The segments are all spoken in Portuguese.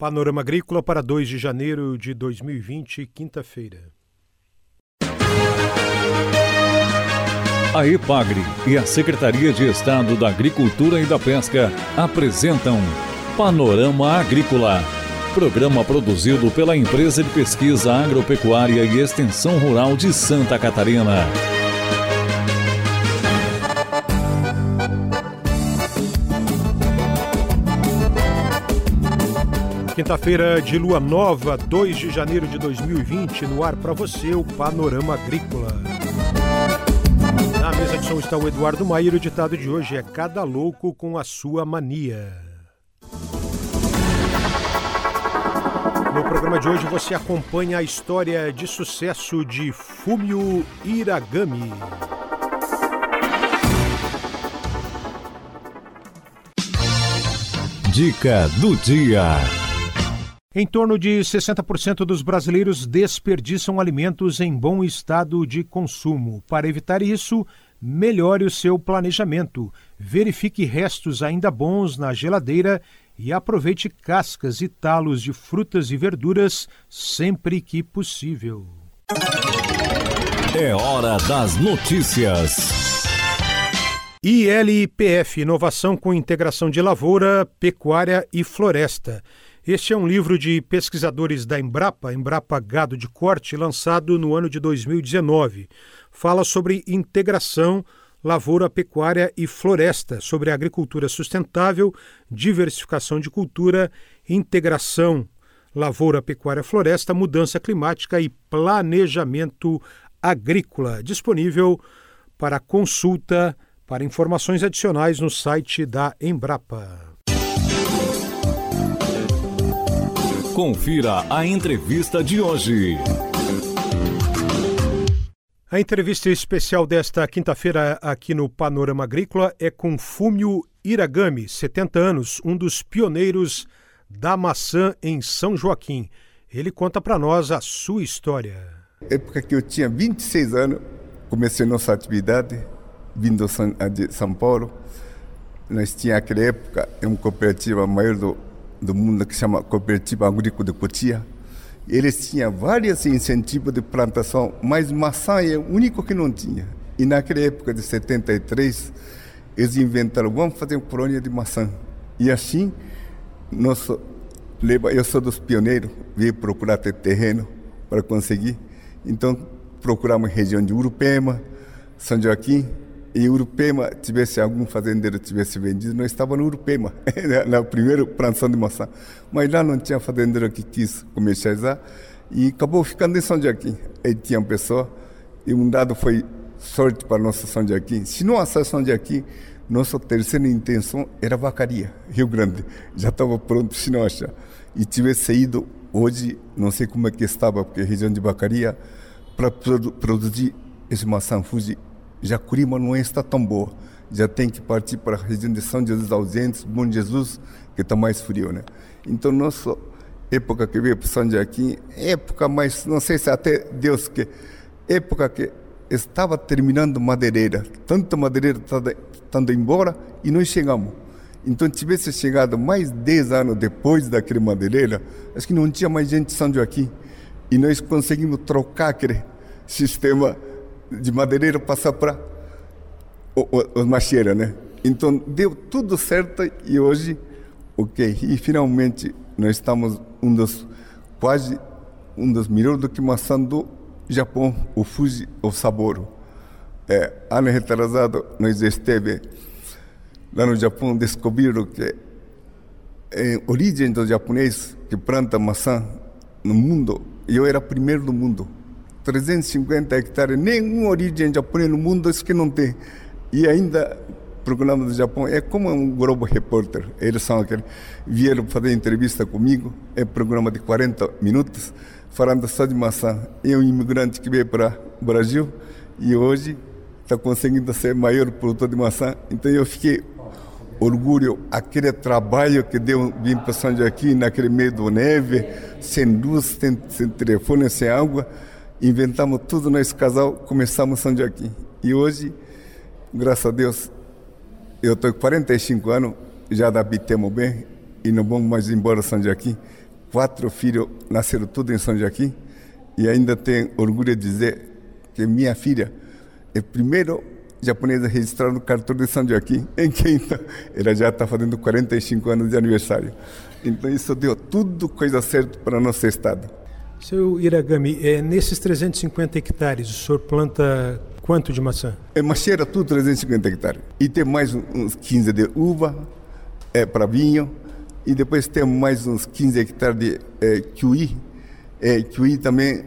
Panorama Agrícola para 2 de janeiro de 2020, quinta-feira. A EPAGRE e a Secretaria de Estado da Agricultura e da Pesca apresentam Panorama Agrícola, programa produzido pela Empresa de Pesquisa Agropecuária e Extensão Rural de Santa Catarina. Quinta-feira de lua nova, 2 de janeiro de 2020, no ar para você o Panorama Agrícola. Na mesa de som está o Eduardo e o ditado de hoje é Cada louco com a sua mania. No programa de hoje você acompanha a história de sucesso de Fumio Iragami. Dica do dia. Em torno de 60% dos brasileiros desperdiçam alimentos em bom estado de consumo. Para evitar isso, melhore o seu planejamento. Verifique restos ainda bons na geladeira e aproveite cascas e talos de frutas e verduras sempre que possível. É hora das notícias. ILPF Inovação com Integração de Lavoura, Pecuária e Floresta. Este é um livro de pesquisadores da Embrapa, Embrapa Gado de Corte, lançado no ano de 2019. Fala sobre integração lavoura, pecuária e floresta, sobre agricultura sustentável, diversificação de cultura, integração lavoura, pecuária, floresta, mudança climática e planejamento agrícola. Disponível para consulta, para informações adicionais no site da Embrapa. Confira a entrevista de hoje. A entrevista especial desta quinta-feira aqui no Panorama Agrícola é com Fúmio Iragami, 70 anos, um dos pioneiros da maçã em São Joaquim. Ele conta para nós a sua história. Época que eu tinha 26 anos, comecei nossa atividade, vindo de São Paulo. Nós tínhamos, naquela época, uma cooperativa maior do do mundo que chama Cooperativa Agrícola de Cotia. Eles tinham vários incentivos de plantação, mas maçã é o único que não tinha. E naquela época de 73, eles inventaram, vamos fazer uma colônia de maçã. E assim, eu sou dos pioneiros, veio procurar ter terreno para conseguir. Então, procuramos região de Urupema, São Joaquim, e Urupema tivesse algum fazendeiro tivesse vendido, nós estávamos no Urupema, na primeira plantação de maçã. Mas lá não tinha fazendeiro que quis comercializar e acabou ficando em São Joaquim. Aí tinha uma pessoa e um dado foi sorte para nossa São Joaquim. Se não achar São Joaquim, nossa terceira intenção era Vacaria, Rio Grande. Já estava pronto se não achar. E tivesse ido hoje, não sei como é que estava, porque a região de Vacaria, para produ produzir esse maçã Fuji Jacurima não está tão boa. Já tem que partir para a região de São Jesus ausentes, Bom Jesus, que está mais frio, né? Então, nossa época que veio para São Joaquim, época mais, não sei se até Deus que, época que estava terminando madeireira, tanta madeireira estava indo embora e nós chegamos. Então, tivesse chegado mais 10 anos depois daquele madeireira, acho que não tinha mais gente de São Joaquim. E nós conseguimos trocar aquele sistema de madeireira passar para os macheiras, né? Então deu tudo certo e hoje, ok. E finalmente nós estamos um dos quase um dos melhores do que maçã do Japão, o Fuji, o Saboro. É, ano retrasado nós esteve lá no Japão descobriram que a é, origem do japonês que planta maçã no mundo, eu era primeiro do mundo 350 hectares, nenhuma origem japonesa no mundo isso que não tem. E ainda programa do Japão é como um Globo Repórter. Eles são aqueles vieram fazer entrevista comigo, é programa de 40 minutos, falando só de maçã. É um imigrante que veio para o Brasil e hoje está conseguindo ser maior produtor de maçã. Então eu fiquei orgulho aquele trabalho que deu vim para São Joaquim naquele meio do neve, sem luz, sem, sem telefone, sem água inventamos tudo nesse casal, começamos São Joaquim. E hoje, graças a Deus, eu estou com 45 anos, já adaptamos bem e não vamos mais embora São Joaquim. quatro filhos nasceram tudo em São Joaquim e ainda tenho orgulho de dizer que minha filha é primeiro japonesa registrada no cartão de São Joaquim, em que então ela já está fazendo 45 anos de aniversário. Então isso deu tudo coisa certa para nosso estado. Seu Iragami, é, nesses 350 hectares, o senhor planta quanto de maçã? É macheira tudo 350 hectares. E tem mais uns 15 de uva, é para vinho, e depois tem mais uns 15 hectares de é, kiwi. É, kiwi também,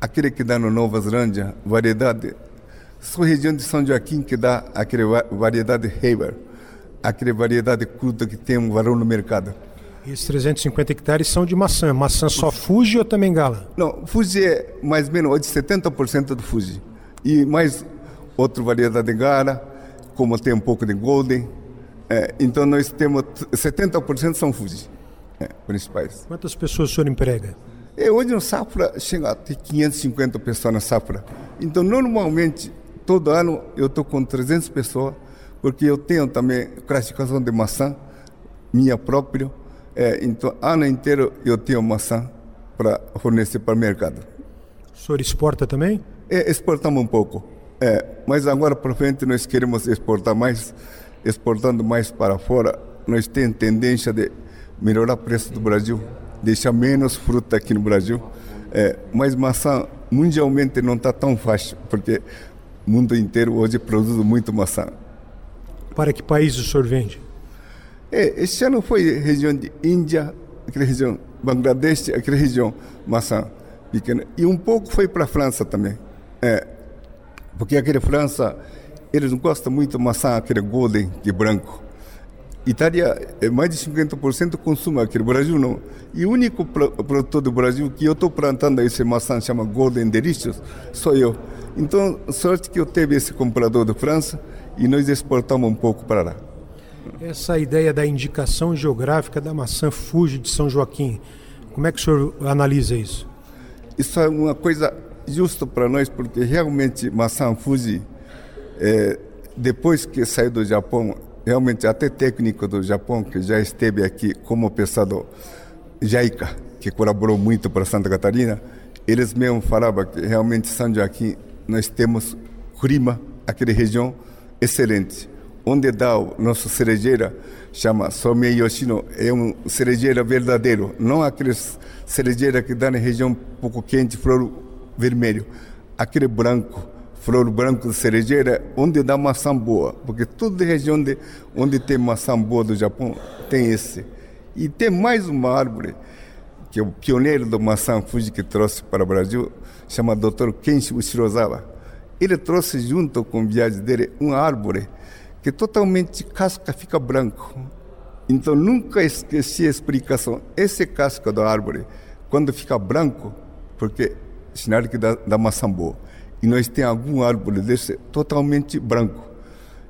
aquele que dá no Nova Zelândia, variedade Sou região de São Joaquim que dá aquela variedade Haber, aquela variedade curta que tem um valor no mercado. E esses 350 hectares são de maçã. Maçã só Fuji ou também Gala? Não, Fuji é mais ou menos hoje 70% do Fuji. E mais outra variedade de Gala, como tem um pouco de Golden. É, então nós temos 70% são Fuji, é, principais. Quantas pessoas o senhor emprega? É, hoje no Safra chega a ter 550 pessoas na Safra. Então normalmente todo ano eu estou com 300 pessoas, porque eu tenho também classificação de maçã, minha própria. É, então, ano inteiro eu tenho maçã para fornecer para o mercado. O senhor exporta também? É, exportamos um pouco. É, mas agora para frente nós queremos exportar mais, exportando mais para fora. Nós temos tendência de melhorar o preço do Brasil, deixar menos fruta aqui no Brasil. É, mas maçã mundialmente não está tão fácil, porque o mundo inteiro hoje produz muito maçã. Para que país o senhor vende? É, este ano foi região de Índia, aquela região Bangladesh, aquela região maçã pequena. E um pouco foi para a França também. É, porque aquela França, eles não gostam muito de maçã, aquele golden, que é branco. Itália, é mais de 50% consumo aqui no Brasil não. E o único produtor do Brasil que eu estou plantando esse maçã chama Golden Delicious, sou eu. Então, sorte que eu teve esse comprador da França e nós exportamos um pouco para lá. Essa ideia da indicação geográfica da maçã Fuji de São Joaquim, como é que o senhor analisa isso? Isso é uma coisa justa para nós, porque realmente maçã Fuji, é, depois que saiu do Japão, realmente até técnico do Japão, que já esteve aqui como pessoa do JAICA, que colaborou muito para Santa Catarina, eles mesmo falavam que realmente São Joaquim nós temos clima, aquela região excelente. Onde dá o nosso cerejeira, chama Somei Yoshino, é um cerejeira verdadeiro, não aqueles cerejeira que dá na região um pouco quente, flor vermelho. Aquele branco, flor branco de cerejeira, onde dá maçã boa, porque toda região de, onde tem maçã boa do Japão tem esse. E tem mais uma árvore, que é o pioneiro do maçã Fuji que trouxe para o Brasil, chama Dr. Kenshi Shirozawa. Ele trouxe junto com a viagem dele uma árvore que totalmente casca fica branco. Então nunca esqueci a explicação. Esse casca da árvore, quando fica branco, porque sinal que dá, dá maçã boa. E nós temos algum árvore desse totalmente branco.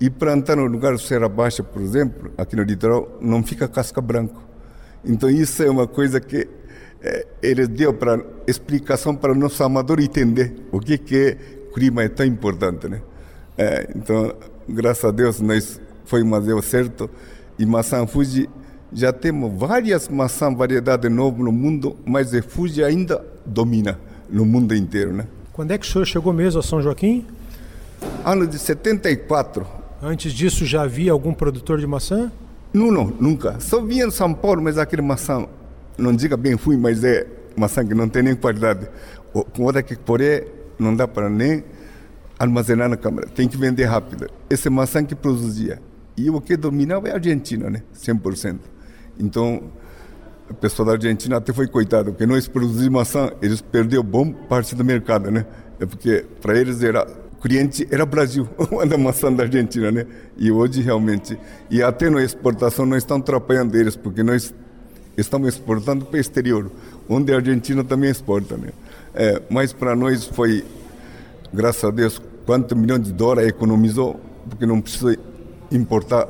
E plantar no lugar serra baixa, por exemplo, aqui no litoral, não fica casca branco. Então isso é uma coisa que é, ele deu para explicação para nosso amador entender o que que o clima é tão importante, né? É, então, graças a Deus, nós foi o certo e maçã Fuji já temos várias maçãs variedades novas no mundo, mas a Fuji ainda domina no mundo inteiro, né? Quando é que o senhor chegou mesmo a São Joaquim? Ano de 74. Antes disso já havia algum produtor de maçã? Não, não, nunca. Só vinha em São Paulo, mas aquele maçã não diga bem fui, mas é maçã que não tem nem qualidade. Com outra que porém não dá para nem armazenar na câmara, tem que vender rápido. Esse maçã que produzia. E o que dominava é a Argentina, né? 100%. Então, a pessoa da Argentina até foi coitado, porque nós produzimos maçã, eles perderam bom parte do mercado, né? É porque para eles era o cliente era Brasil, a maçã da Argentina, né? E hoje realmente, e até na exportação nós estamos atrapalhando eles, porque nós estamos exportando para o exterior, onde a Argentina também exporta. Né? É, mas para nós foi, graças a Deus, quantos milhões de dólares economizou, porque não precisa importar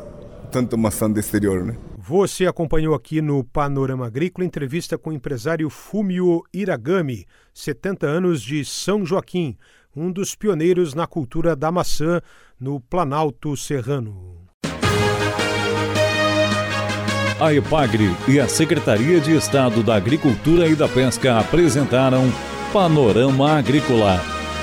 tanta maçã do exterior. Né? Você acompanhou aqui no Panorama Agrícola entrevista com o empresário Fumio Iragami, 70 anos de São Joaquim, um dos pioneiros na cultura da maçã no Planalto Serrano. A EPAGRE e a Secretaria de Estado da Agricultura e da Pesca apresentaram Panorama Agrícola,